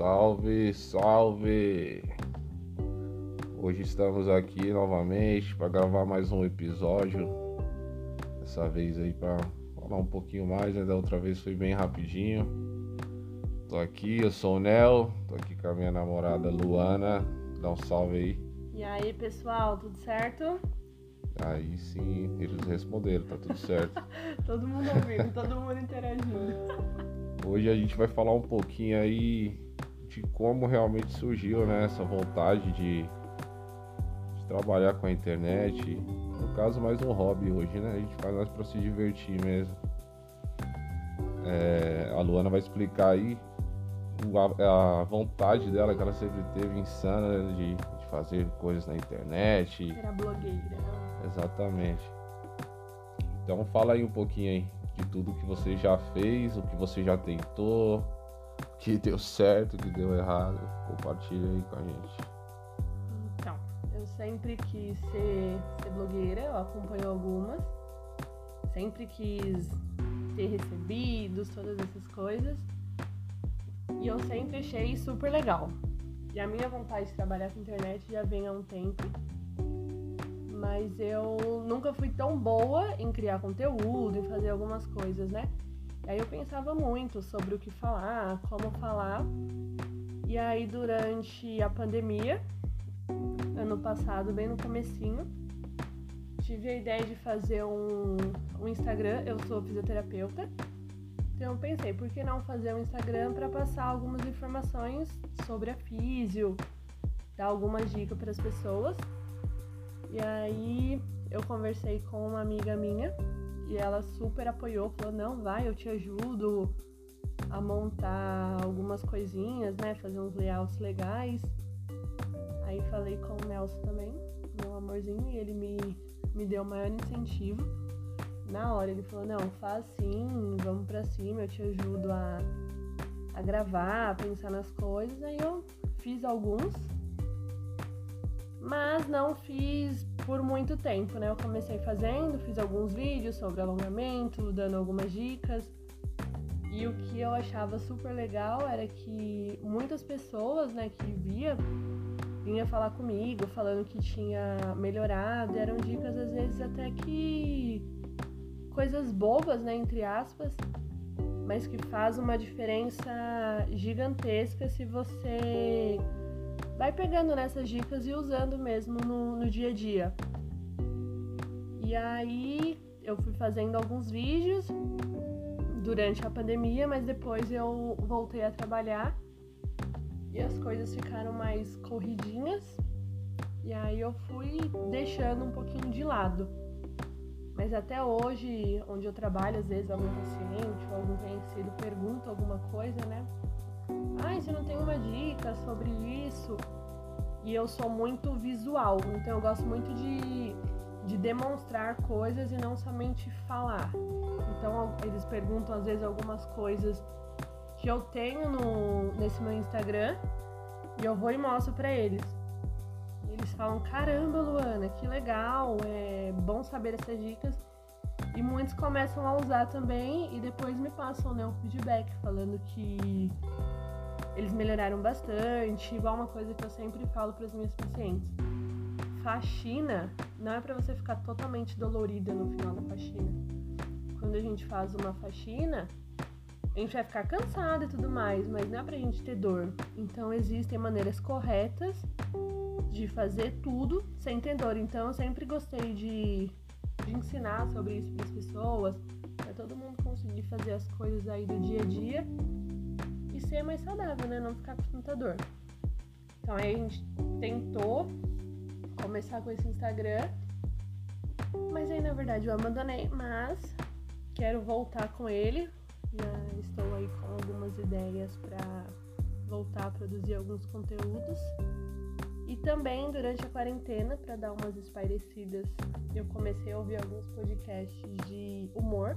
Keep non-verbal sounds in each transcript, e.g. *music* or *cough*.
Salve, salve! Hoje estamos aqui novamente para gravar mais um episódio. Dessa vez aí para falar um pouquinho mais, né? Da outra vez foi bem rapidinho. Tô aqui, eu sou o Nel, tô aqui com a minha namorada Luana. Dá um salve aí. E aí, pessoal, tudo certo? Aí sim, eles responderam, tá tudo certo. *laughs* todo mundo ouvindo, todo mundo interagindo. Hoje a gente vai falar um pouquinho aí de como realmente surgiu né, essa vontade de, de trabalhar com a internet. No caso, mais um hobby hoje, né? A gente faz mais para se divertir mesmo. É, a Luana vai explicar aí a, a, vontade dela que ela sempre teve insana né, de, de fazer coisas na internet. Era blogueira. Exatamente. Então fala aí um pouquinho aí de tudo que você já fez, o que você já tentou, que deu certo, que deu errado. Compartilha aí com a gente. Então, eu sempre quis ser, ser blogueira, eu acompanho algumas. Sempre quis ter recebidos, todas essas coisas. E eu sempre achei super legal. E a minha vontade de trabalhar com internet já vem há um tempo mas eu nunca fui tão boa em criar conteúdo, em fazer algumas coisas, né? Aí eu pensava muito sobre o que falar, como falar. E aí durante a pandemia, ano passado, bem no comecinho, tive a ideia de fazer um, um Instagram. Eu sou fisioterapeuta. Então pensei, por que não fazer um Instagram para passar algumas informações sobre a físio, dar algumas dicas para as pessoas. E aí eu conversei com uma amiga minha e ela super apoiou, falou: "Não, vai, eu te ajudo a montar algumas coisinhas, né, fazer uns layouts legais". Aí falei com o Nelson também, meu amorzinho, e ele me me deu o maior incentivo. Na hora ele falou: "Não, faz sim, vamos para cima, eu te ajudo a a gravar, a pensar nas coisas". Aí eu fiz alguns mas não fiz por muito tempo, né? Eu comecei fazendo, fiz alguns vídeos sobre alongamento, dando algumas dicas. E o que eu achava super legal era que muitas pessoas, né, que via vinha falar comigo, falando que tinha melhorado, eram dicas às vezes até que coisas bobas, né, entre aspas, mas que faz uma diferença gigantesca se você vai pegando nessas dicas e usando mesmo no, no dia a dia. E aí eu fui fazendo alguns vídeos durante a pandemia, mas depois eu voltei a trabalhar e as coisas ficaram mais corridinhas. E aí eu fui deixando um pouquinho de lado. Mas até hoje, onde eu trabalho, às vezes algum paciente ou algum conhecido pergunta alguma coisa, né? Ah, você não tem uma dica sobre isso? E eu sou muito visual, então eu gosto muito de, de demonstrar coisas e não somente falar. Então eles perguntam às vezes algumas coisas que eu tenho no, nesse meu Instagram e eu vou e mostro para eles. E eles falam: caramba, Luana, que legal, é bom saber essas dicas. E muitos começam a usar também e depois me passam né, um feedback falando que eles melhoraram bastante. Igual uma coisa que eu sempre falo para as minhas pacientes: faxina não é para você ficar totalmente dolorida no final da faxina. Quando a gente faz uma faxina, a gente vai ficar cansado e tudo mais, mas não é pra gente ter dor. Então existem maneiras corretas de fazer tudo sem ter dor. Então eu sempre gostei de, de ensinar sobre isso para as pessoas, para todo mundo conseguir fazer as coisas aí do dia a dia ser mais saudável, né? Não ficar com tanta dor. Então aí a gente tentou começar com esse Instagram. Mas aí na verdade eu abandonei, mas quero voltar com ele. Já estou aí com algumas ideias para voltar a produzir alguns conteúdos. E também durante a quarentena, para dar umas espairecidas, eu comecei a ouvir alguns podcasts de humor,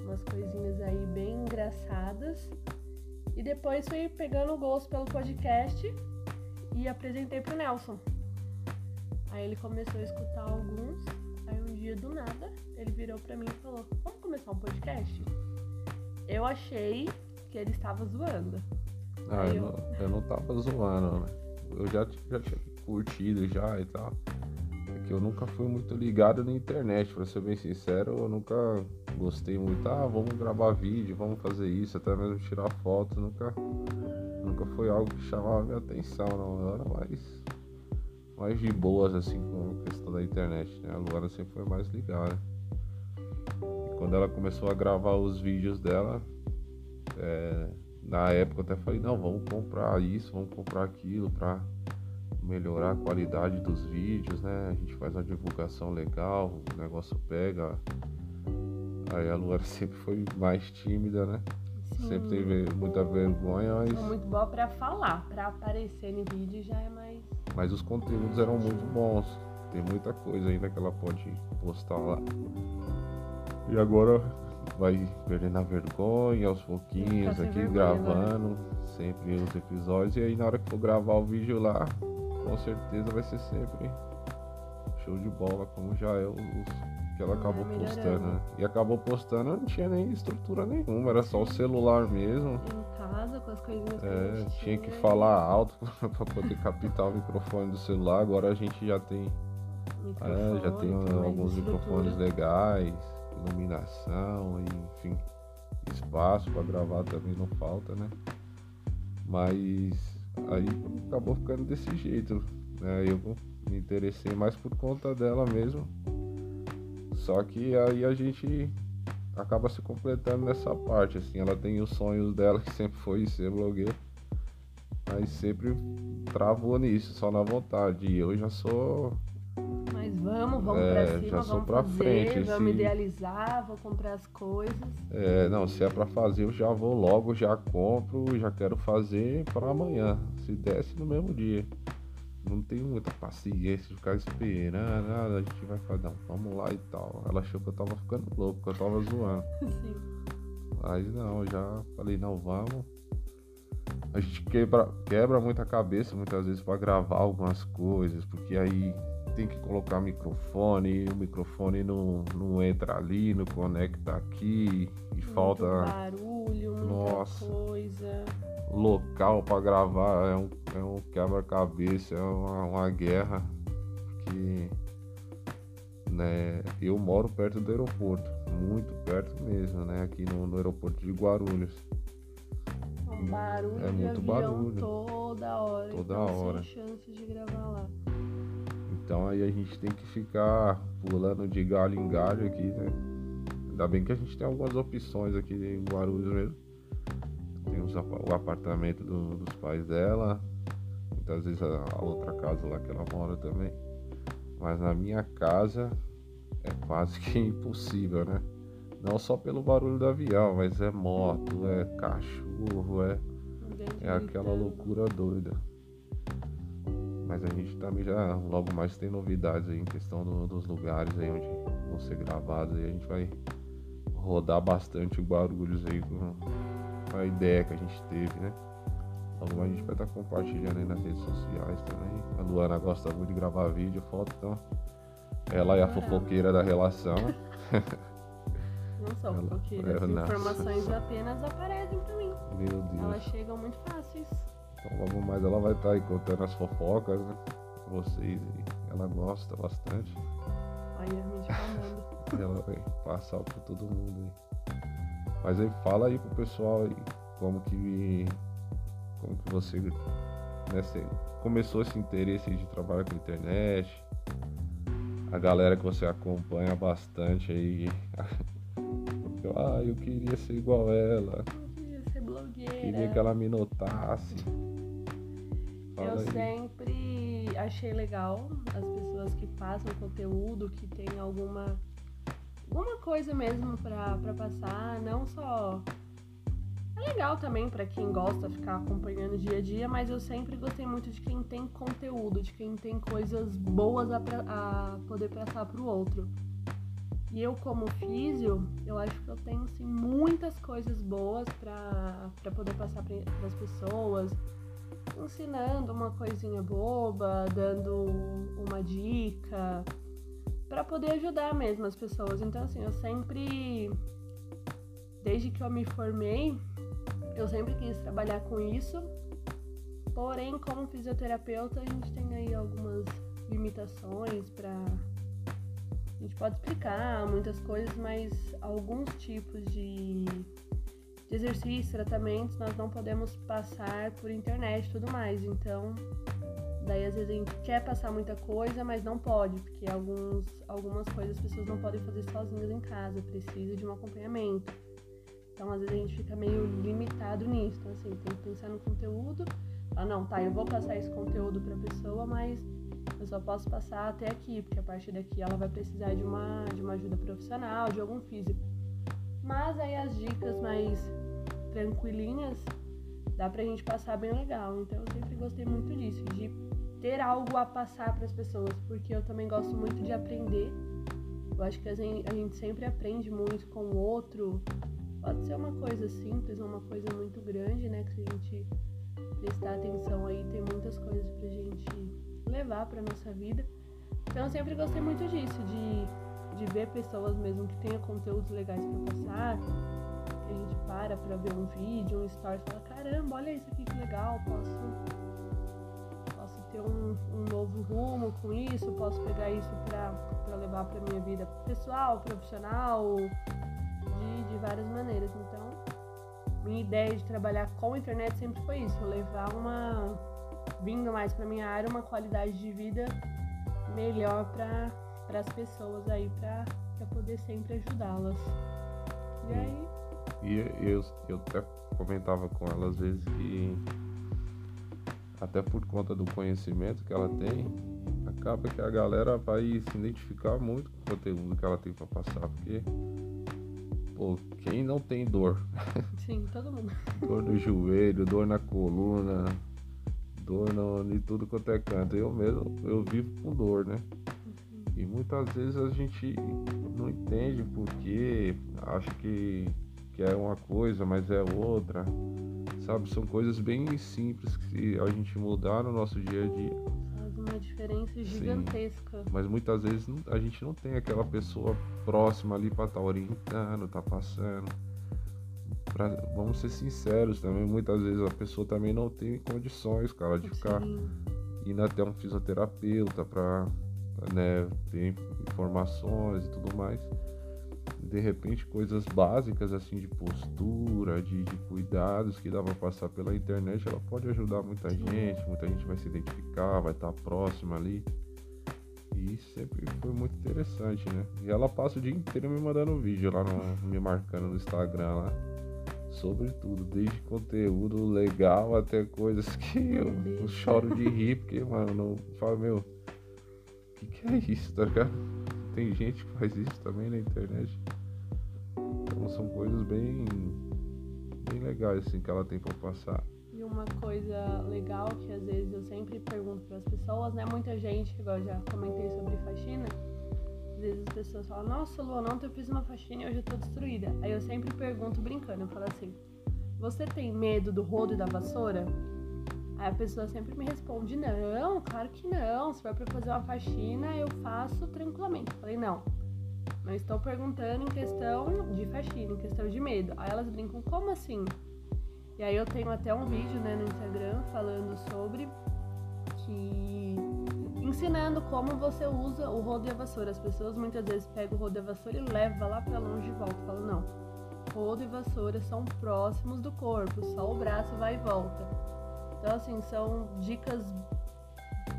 umas coisinhas aí bem engraçadas e depois fui pegando o gosto pelo podcast e apresentei pro Nelson. Aí ele começou a escutar alguns. Aí um dia do nada ele virou para mim e falou: Vamos começar um podcast? Eu achei que ele estava zoando. Ah, eu, não, eu não tava zoando, né? Eu já, já tinha curtido já e tal. É que eu nunca fui muito ligado na internet, pra ser bem sincero, eu nunca gostei muito, ah, vamos gravar vídeo, vamos fazer isso, até mesmo tirar foto, nunca, nunca foi algo que chamava minha atenção, não. Eu era mais, mais de boas assim com a questão da internet, né? A Luana sempre foi mais ligada. E quando ela começou a gravar os vídeos dela, é, na época eu até falei, não, vamos comprar isso, vamos comprar aquilo pra melhorar a qualidade dos vídeos, né? A gente faz uma divulgação legal, o negócio pega. Aí a Luara sempre foi mais tímida, né? Sim. Sempre teve muita vergonha, mas. Muito boa pra falar, pra aparecer no vídeo já é mais. Mas os conteúdos eram muito bons. Tem muita coisa ainda que ela pode postar lá. E agora vai perdendo a vergonha aos pouquinhos aqui, vergonha, gravando né? sempre os episódios. E aí na hora que for gravar o vídeo lá, com certeza vai ser sempre show de bola, como já é os que ela acabou é postando. Né? E acabou postando, não tinha nem estrutura nenhuma, era só o celular mesmo. Em casa, com as coisinhas é, que tinha que falar alto *laughs* para poder captar o microfone do celular. Agora a gente já tem. É, já tem alguns microfones legais, iluminação, enfim, espaço para gravar também não falta, né? Mas Aí acabou ficando desse jeito. Né? Eu me interessei mais por conta dela mesmo. Só que aí a gente acaba se completando nessa parte, assim, ela tem os sonhos dela *laughs* que sempre foi ser blogueira, mas sempre travou nisso, só na vontade. E eu já sou mas vamos, vamos é, pra cima, já sou vamos pra fazer, frente, vamos se... idealizar, vou comprar as coisas. É, não, se é pra fazer, eu já vou logo, já compro, já quero fazer para amanhã. Se desce no mesmo dia. Não tenho muita paciência de ficar esperando, nada, a gente vai fazer, não, vamos lá e tal. Ela achou que eu tava ficando louco, que eu tava zoando. *laughs* Sim. Mas não, já falei, não, vamos. A gente quebra, quebra muita cabeça muitas vezes para gravar algumas coisas, porque aí tem que colocar microfone, o microfone não, não entra ali, não conecta aqui e Muito falta barulho, Nossa. coisa. Local para gravar é um, é um quebra-cabeça, é uma, uma guerra que né, eu moro perto do aeroporto, muito perto mesmo, né, aqui no, no aeroporto de Guarulhos. Um barulho é muito barulho toda hora, toda então, hora. sem chance de gravar lá. Então aí a gente tem que ficar pulando de galho em galho aqui, né? Ainda bem que a gente tem algumas opções aqui em Guarulhos mesmo. Tem os, o apartamento do, dos pais dela, muitas vezes a, a outra casa lá que ela mora também. Mas na minha casa é quase que *laughs* impossível, né? Não só pelo barulho do avião, mas é moto, é cachorro, é, é aquela loucura doida. Mas a gente também já logo mais tem novidades aí em questão do, dos lugares aí onde vão ser gravados aí a gente vai rodar bastante o Guarulhos aí com a ideia que a gente teve, né? Logo mais a gente vai estar compartilhando aí nas redes sociais também. A Luana gosta muito de gravar vídeo, foto, então ela é a fofoqueira da relação. *laughs* Não sou fofoqueira, as informações apenas aparecem pra mim. Meu Deus. Elas chegam muito fáceis. Então logo mais ela vai estar aí contando as fofocas, né? Vocês aí. Ela gosta bastante. Aí a gente falando. *laughs* ela vai passar pra todo mundo aí. Mas aí fala aí pro pessoal aí como que. Como que você né, você começou esse interesse de trabalhar com internet. A galera que você acompanha bastante aí. *laughs* ah, eu queria ser igual ela. Eu queria ser blogueira. Queria que ela me notasse. Fala eu aí. sempre achei legal as pessoas que passam conteúdo, que tem alguma alguma coisa mesmo pra, pra passar, não só. É legal também para quem gosta de ficar acompanhando dia a dia, mas eu sempre gostei muito de quem tem conteúdo, de quem tem coisas boas a, a poder passar pro outro. E eu, como físio, eu acho que eu tenho assim, muitas coisas boas para poder passar para as pessoas, ensinando uma coisinha boba, dando uma dica, para poder ajudar mesmo as pessoas. Então, assim, eu sempre, desde que eu me formei, eu sempre quis trabalhar com isso. Porém, como fisioterapeuta, a gente tem aí algumas limitações para a gente pode explicar muitas coisas, mas alguns tipos de, de exercícios, tratamentos, nós não podemos passar por internet e tudo mais. Então, daí às vezes a gente quer passar muita coisa, mas não pode, porque alguns, algumas coisas as pessoas não podem fazer sozinhas em casa, precisa de um acompanhamento. Então, às vezes a gente fica meio limitado nisso. Então, assim, tem que pensar no conteúdo. Ah, não, tá, eu vou passar esse conteúdo para a pessoa, mas eu só posso passar até aqui, porque a partir daqui ela vai precisar de uma, de uma ajuda profissional, de algum físico. Mas aí as dicas mais tranquilinhas dá pra gente passar bem legal. Então eu sempre gostei muito disso, de ter algo a passar para as pessoas, porque eu também gosto muito de aprender. Eu acho que a gente sempre aprende muito com o outro. Pode ser uma coisa simples ou uma coisa muito grande, né? Que se a gente prestar atenção aí, tem muitas coisas pra gente levar para nossa vida. Então eu sempre gostei muito disso, de, de ver pessoas mesmo que tenham conteúdos legais para passar, que a gente para para ver um vídeo, um story fala, caramba, olha isso aqui que legal, posso, posso ter um, um novo rumo com isso, posso pegar isso para levar para minha vida pessoal, profissional, de, de várias maneiras. Então, minha ideia de trabalhar com a internet sempre foi isso, levar uma vindo mais para minha área uma qualidade de vida melhor para as pessoas aí, para poder sempre ajudá-las. E aí. E eu, eu até comentava com ela às vezes que, até por conta do conhecimento que ela tem, acaba que a galera vai se identificar muito com o conteúdo que ela tem para passar, porque pô, quem não tem dor? *laughs* Sim, todo mundo. dor no joelho, dor na coluna, dor no, de tudo quanto é canto. Eu mesmo, eu vivo com dor, né? E muitas vezes a gente não entende porque acha que, que é uma coisa, mas é outra. Sabe, são coisas bem simples que a gente mudar no nosso dia a dia. Faz uma diferença gigantesca. Sim, mas muitas vezes a gente não tem aquela pessoa próxima ali para estar tá orientando, tá passando pra, vamos ser sinceros também, muitas vezes a pessoa também não tem condições, cara, de ficar Sim. indo até um fisioterapeuta para né, informações e tudo mais. De repente, coisas básicas assim de postura, de, de cuidados que dá pra passar pela internet, ela pode ajudar muita gente, muita gente vai se identificar, vai estar próxima ali. E sempre foi muito interessante, né? E ela passa o dia inteiro me mandando vídeo lá no, *laughs* me marcando no Instagram lá sobre tudo, desde conteúdo legal até coisas que eu, eu choro de rir, porque, mano, não falo, meu, que, que é isso, tá ligado? Tem gente que faz isso também na internet. Então são coisas bem, bem legais assim que ela tem pra passar. E uma coisa legal que às vezes eu sempre pergunto para as pessoas, né? Muita gente, igual eu já comentei sobre faxina, às vezes as pessoas falam, nossa, Luana, ontem eu fiz uma faxina e hoje eu tô destruída. Aí eu sempre pergunto brincando, eu falo assim, você tem medo do rodo e da vassoura? Aí a pessoa sempre me responde, não, claro que não. Se for pra fazer uma faxina, eu faço tranquilamente. Eu falei, não. Não estou perguntando em questão de faxina, em questão de medo. Aí elas brincam, como assim? E aí eu tenho até um vídeo né, no Instagram falando sobre que ensinando como você usa o rodo e a vassoura. As pessoas muitas vezes pegam o rodo e a vassoura e levam lá para longe e volta. Falam, não, rodo e vassoura são próximos do corpo, só o braço vai e volta. Então, assim, são dicas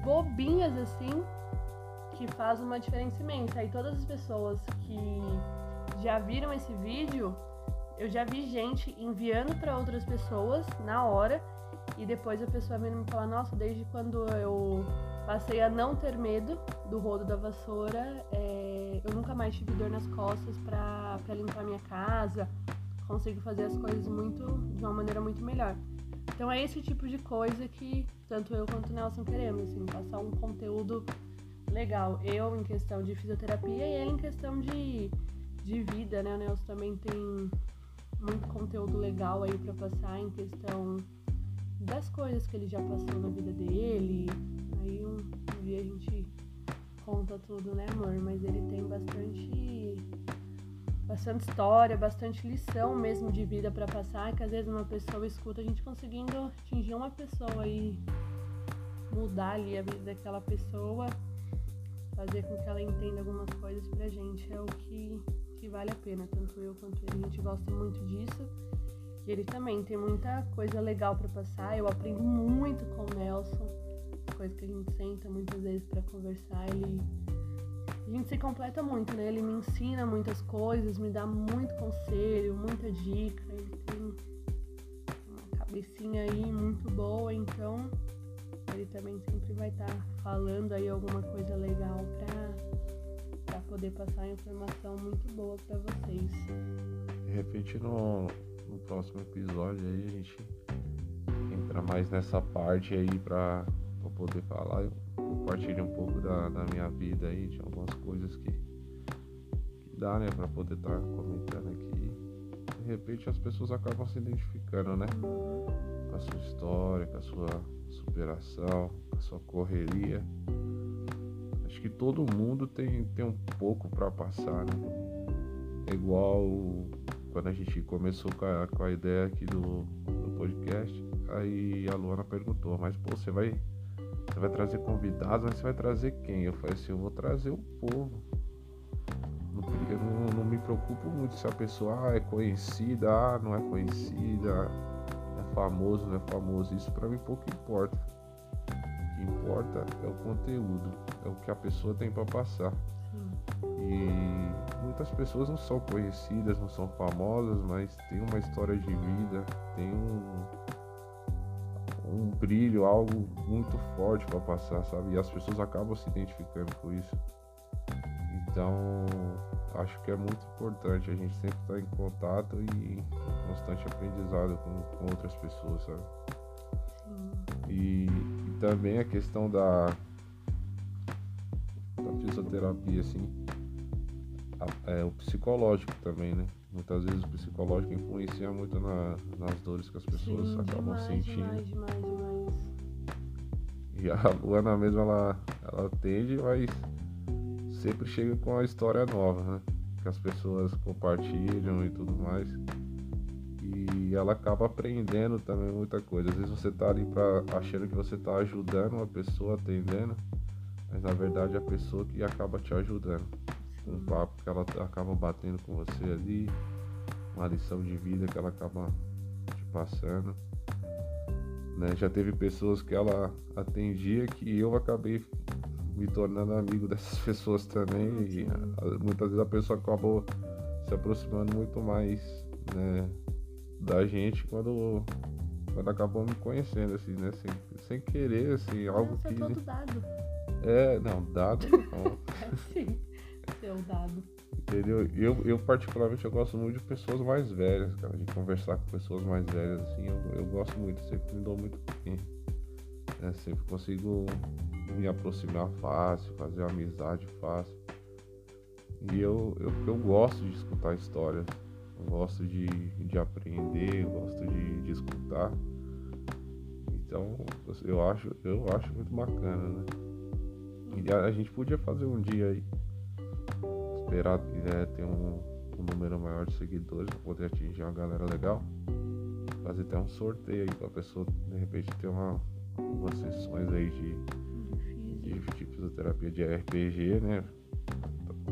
bobinhas assim que faz uma diferença imensa. Todas as pessoas que já viram esse vídeo, eu já vi gente enviando para outras pessoas na hora e depois a pessoa vindo me falar: Nossa, desde quando eu Passei a não ter medo do rodo da vassoura. É, eu nunca mais tive dor nas costas para limpar minha casa. Consigo fazer as coisas muito de uma maneira muito melhor. Então é esse tipo de coisa que tanto eu quanto o Nelson queremos, assim, passar um conteúdo legal. Eu em questão de fisioterapia e ele em questão de, de vida, né? O Nelson também tem muito conteúdo legal aí para passar em questão das coisas que ele já passou na vida dele, Aí um, dia a gente conta tudo, né, amor? Mas ele tem bastante bastante história, bastante lição mesmo de vida para passar, que às vezes uma pessoa escuta a gente conseguindo atingir uma pessoa e mudar ali a vida daquela pessoa, fazer com que ela entenda algumas coisas pra gente é o que, que vale a pena, tanto eu quanto ele, a gente gosta muito disso. E ele também tem muita coisa legal para passar. Eu aprendo muito com o Nelson, coisas que a gente senta muitas vezes para conversar, ele a gente se completa muito, né? Ele me ensina muitas coisas, me dá muito conselho, muita dica. Ele tem uma cabecinha aí muito boa, então ele também sempre vai estar tá falando aí alguma coisa legal pra, pra poder passar informação muito boa para vocês. De repente no, no próximo episódio aí a gente entra mais nessa parte aí pra, pra poder falar compartilhe um pouco da, da, minha vida aí, de algumas coisas que, que dá, né, pra poder estar tá comentando aqui. De repente as pessoas acabam se identificando, né? Com a sua história, com a sua superação, com a sua correria. Acho que todo mundo tem, tem um pouco para passar, né? É igual quando a gente começou com a, com a ideia aqui do, do podcast, aí a Luana perguntou, mas pô, você vai você vai trazer convidados, mas você vai trazer quem? Eu falei assim, eu vou trazer o povo. Eu não, não me preocupo muito se a pessoa ah, é conhecida, ah, não é conhecida, é famoso, não é famoso. Isso para mim pouco importa. O que importa é o conteúdo, é o que a pessoa tem para passar. E muitas pessoas não são conhecidas, não são famosas, mas tem uma história de vida, tem um, um brilho, algo muito forte para passar, sabe? E as pessoas acabam se identificando com isso. Então, acho que é muito importante a gente sempre estar tá em contato e em constante aprendizado com, com outras pessoas, sabe? E, e, também a questão da, da fisioterapia, assim, a, é, o psicológico também, né? Muitas vezes o psicológico influencia muito na, nas dores que as pessoas Sim, acabam demais, sentindo. Demais, demais, demais. E a Luana mesmo, ela, ela atende, mas sempre chega com uma história nova, né? Que as pessoas compartilham e tudo mais. E ela acaba aprendendo também muita coisa. Às vezes você tá ali pra, achando que você tá ajudando uma pessoa, atendendo, mas na verdade é a pessoa que acaba te ajudando um papo que ela acaba batendo com você ali, uma lição de vida que ela acaba te passando. Né? Já teve pessoas que ela atendia que eu acabei me tornando amigo dessas *laughs* pessoas também. E muitas vezes a pessoa acabou se aproximando muito mais né, da gente quando, quando acabou me conhecendo, assim, né? Sem, sem querer, assim, algo Nossa, que. É todo dado. É, não, dado *laughs* não. é sim seu dado. Entendeu? Eu, eu particularmente eu gosto muito de pessoas mais velhas, cara, de conversar com pessoas mais velhas, assim, eu, eu gosto muito, sempre me dou muito bem. É, sempre consigo me aproximar fácil, fazer amizade fácil. E eu, eu, eu gosto de escutar histórias, gosto de, de aprender, gosto de, de escutar. Então eu acho, eu acho muito bacana, né? E a, a gente podia fazer um dia aí esperar é, ter um, um, número maior de seguidores para poder atingir uma galera legal. Fazer até um sorteio aí pra pessoa de repente ter uma, umas sessões aí de, de, de fisioterapia de RPG, né?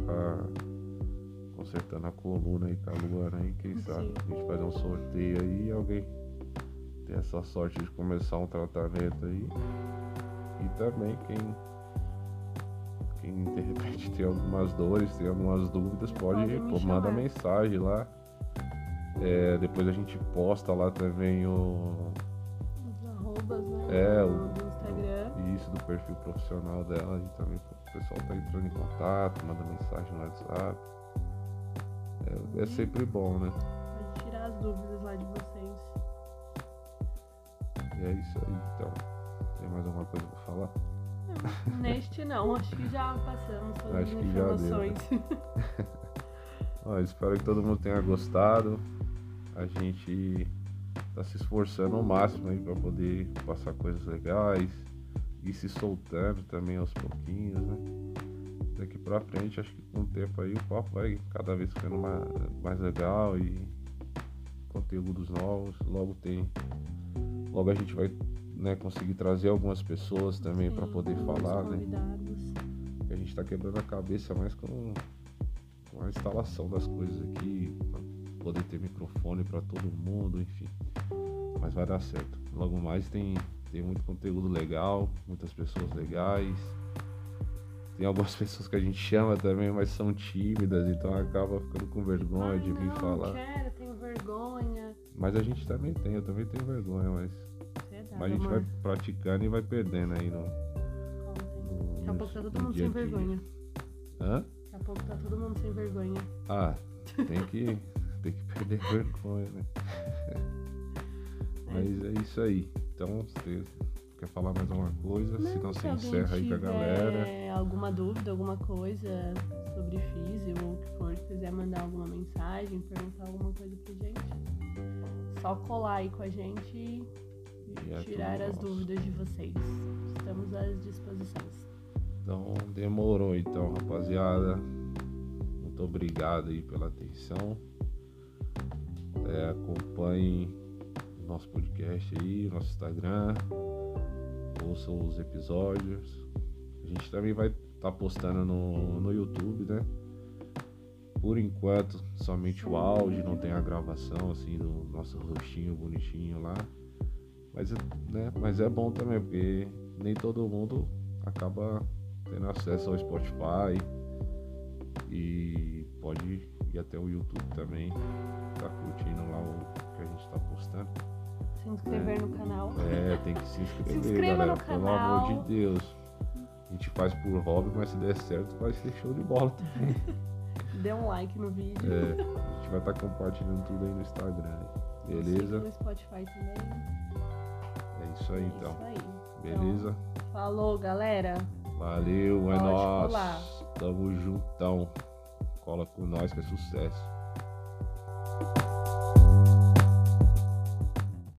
Tá consertando a coluna aí com a Luana aí, quem sabe a gente fazer um sorteio aí e alguém ter essa sorte de começar um tratamento aí. E também quem quem de repente tem algumas dores, tem algumas dúvidas, pode, pode pô, manda mensagem lá. É, depois a gente posta lá também o. Os arrobas, né? É, o, Instagram. Isso, do perfil profissional dela. E também o pessoal tá entrando em contato, manda mensagem no WhatsApp. É, é sempre bom, né? Pode tirar as dúvidas lá de vocês. E é isso aí, então. Tem mais alguma coisa pra falar? *laughs* Neste não, acho que já passamos todas acho as informações. *laughs* Ó, espero que todo mundo tenha gostado. A gente tá se esforçando ao máximo aí para poder passar coisas legais e se soltando também aos pouquinhos, né? daqui pra frente, acho que com o tempo aí o papo vai cada vez ficando mais, mais legal e conteúdos novos. Logo tem. Logo a gente vai né, conseguir trazer algumas pessoas também para poder falar, né? A gente está quebrando a cabeça mais com, com a instalação das coisas aqui, pra poder ter microfone para todo mundo, enfim. Mas vai dar certo. Logo mais tem, tem muito conteúdo legal, muitas pessoas legais. Tem algumas *laughs* pessoas que a gente chama também, mas são tímidas, então acaba ficando com vergonha Ai, de vir não, falar. Quero, tenho vergonha. Mas a gente também tem, eu também tenho vergonha, mas, mas a gente amor. vai praticando e vai perdendo aí no. Daqui a pouco tá todo mundo sem vergonha. Hã? Daqui a pouco tá todo mundo sem vergonha. Ah, tem que, tem que perder vergonha, né? *laughs* Mas é isso aí. Então, você quer falar mais alguma coisa? Se não, se você alguém encerra aí com a galera. alguma dúvida, alguma coisa sobre físio ou o que for, quiser mandar alguma mensagem, perguntar alguma coisa pra gente, só colar aí com a gente e E é tirar as nosso. dúvidas de vocês. Estamos às disposições. Então, demorou então, rapaziada. Muito obrigado aí pela atenção. É, acompanhem o nosso podcast aí, nosso Instagram. Ouçam os episódios. A gente também vai estar postando no, no YouTube, né? Por enquanto, somente o áudio, não tem a gravação assim do nosso rostinho bonitinho lá. Mas, é- né, mas é bom também, porque nem todo mundo acaba tendo acesso ao Spotify e pode ir até o YouTube também, tá curtindo lá o que a gente tá postando. Se inscrever no canal. É, tem que se inscrever, *laughs* Se inscreva galera, no pelo amor canal. de Deus. A gente faz por hobby, mas se der certo vai ser show de bola também. *laughs* Dê um like no vídeo. É, a gente vai estar compartilhando tudo aí no Instagram. Beleza? No Spotify também. É isso aí então. Isso aí. Beleza? Falou, galera. Valeu, é Pode nóis. colar. Tamo juntão. Cola com nós que é sucesso.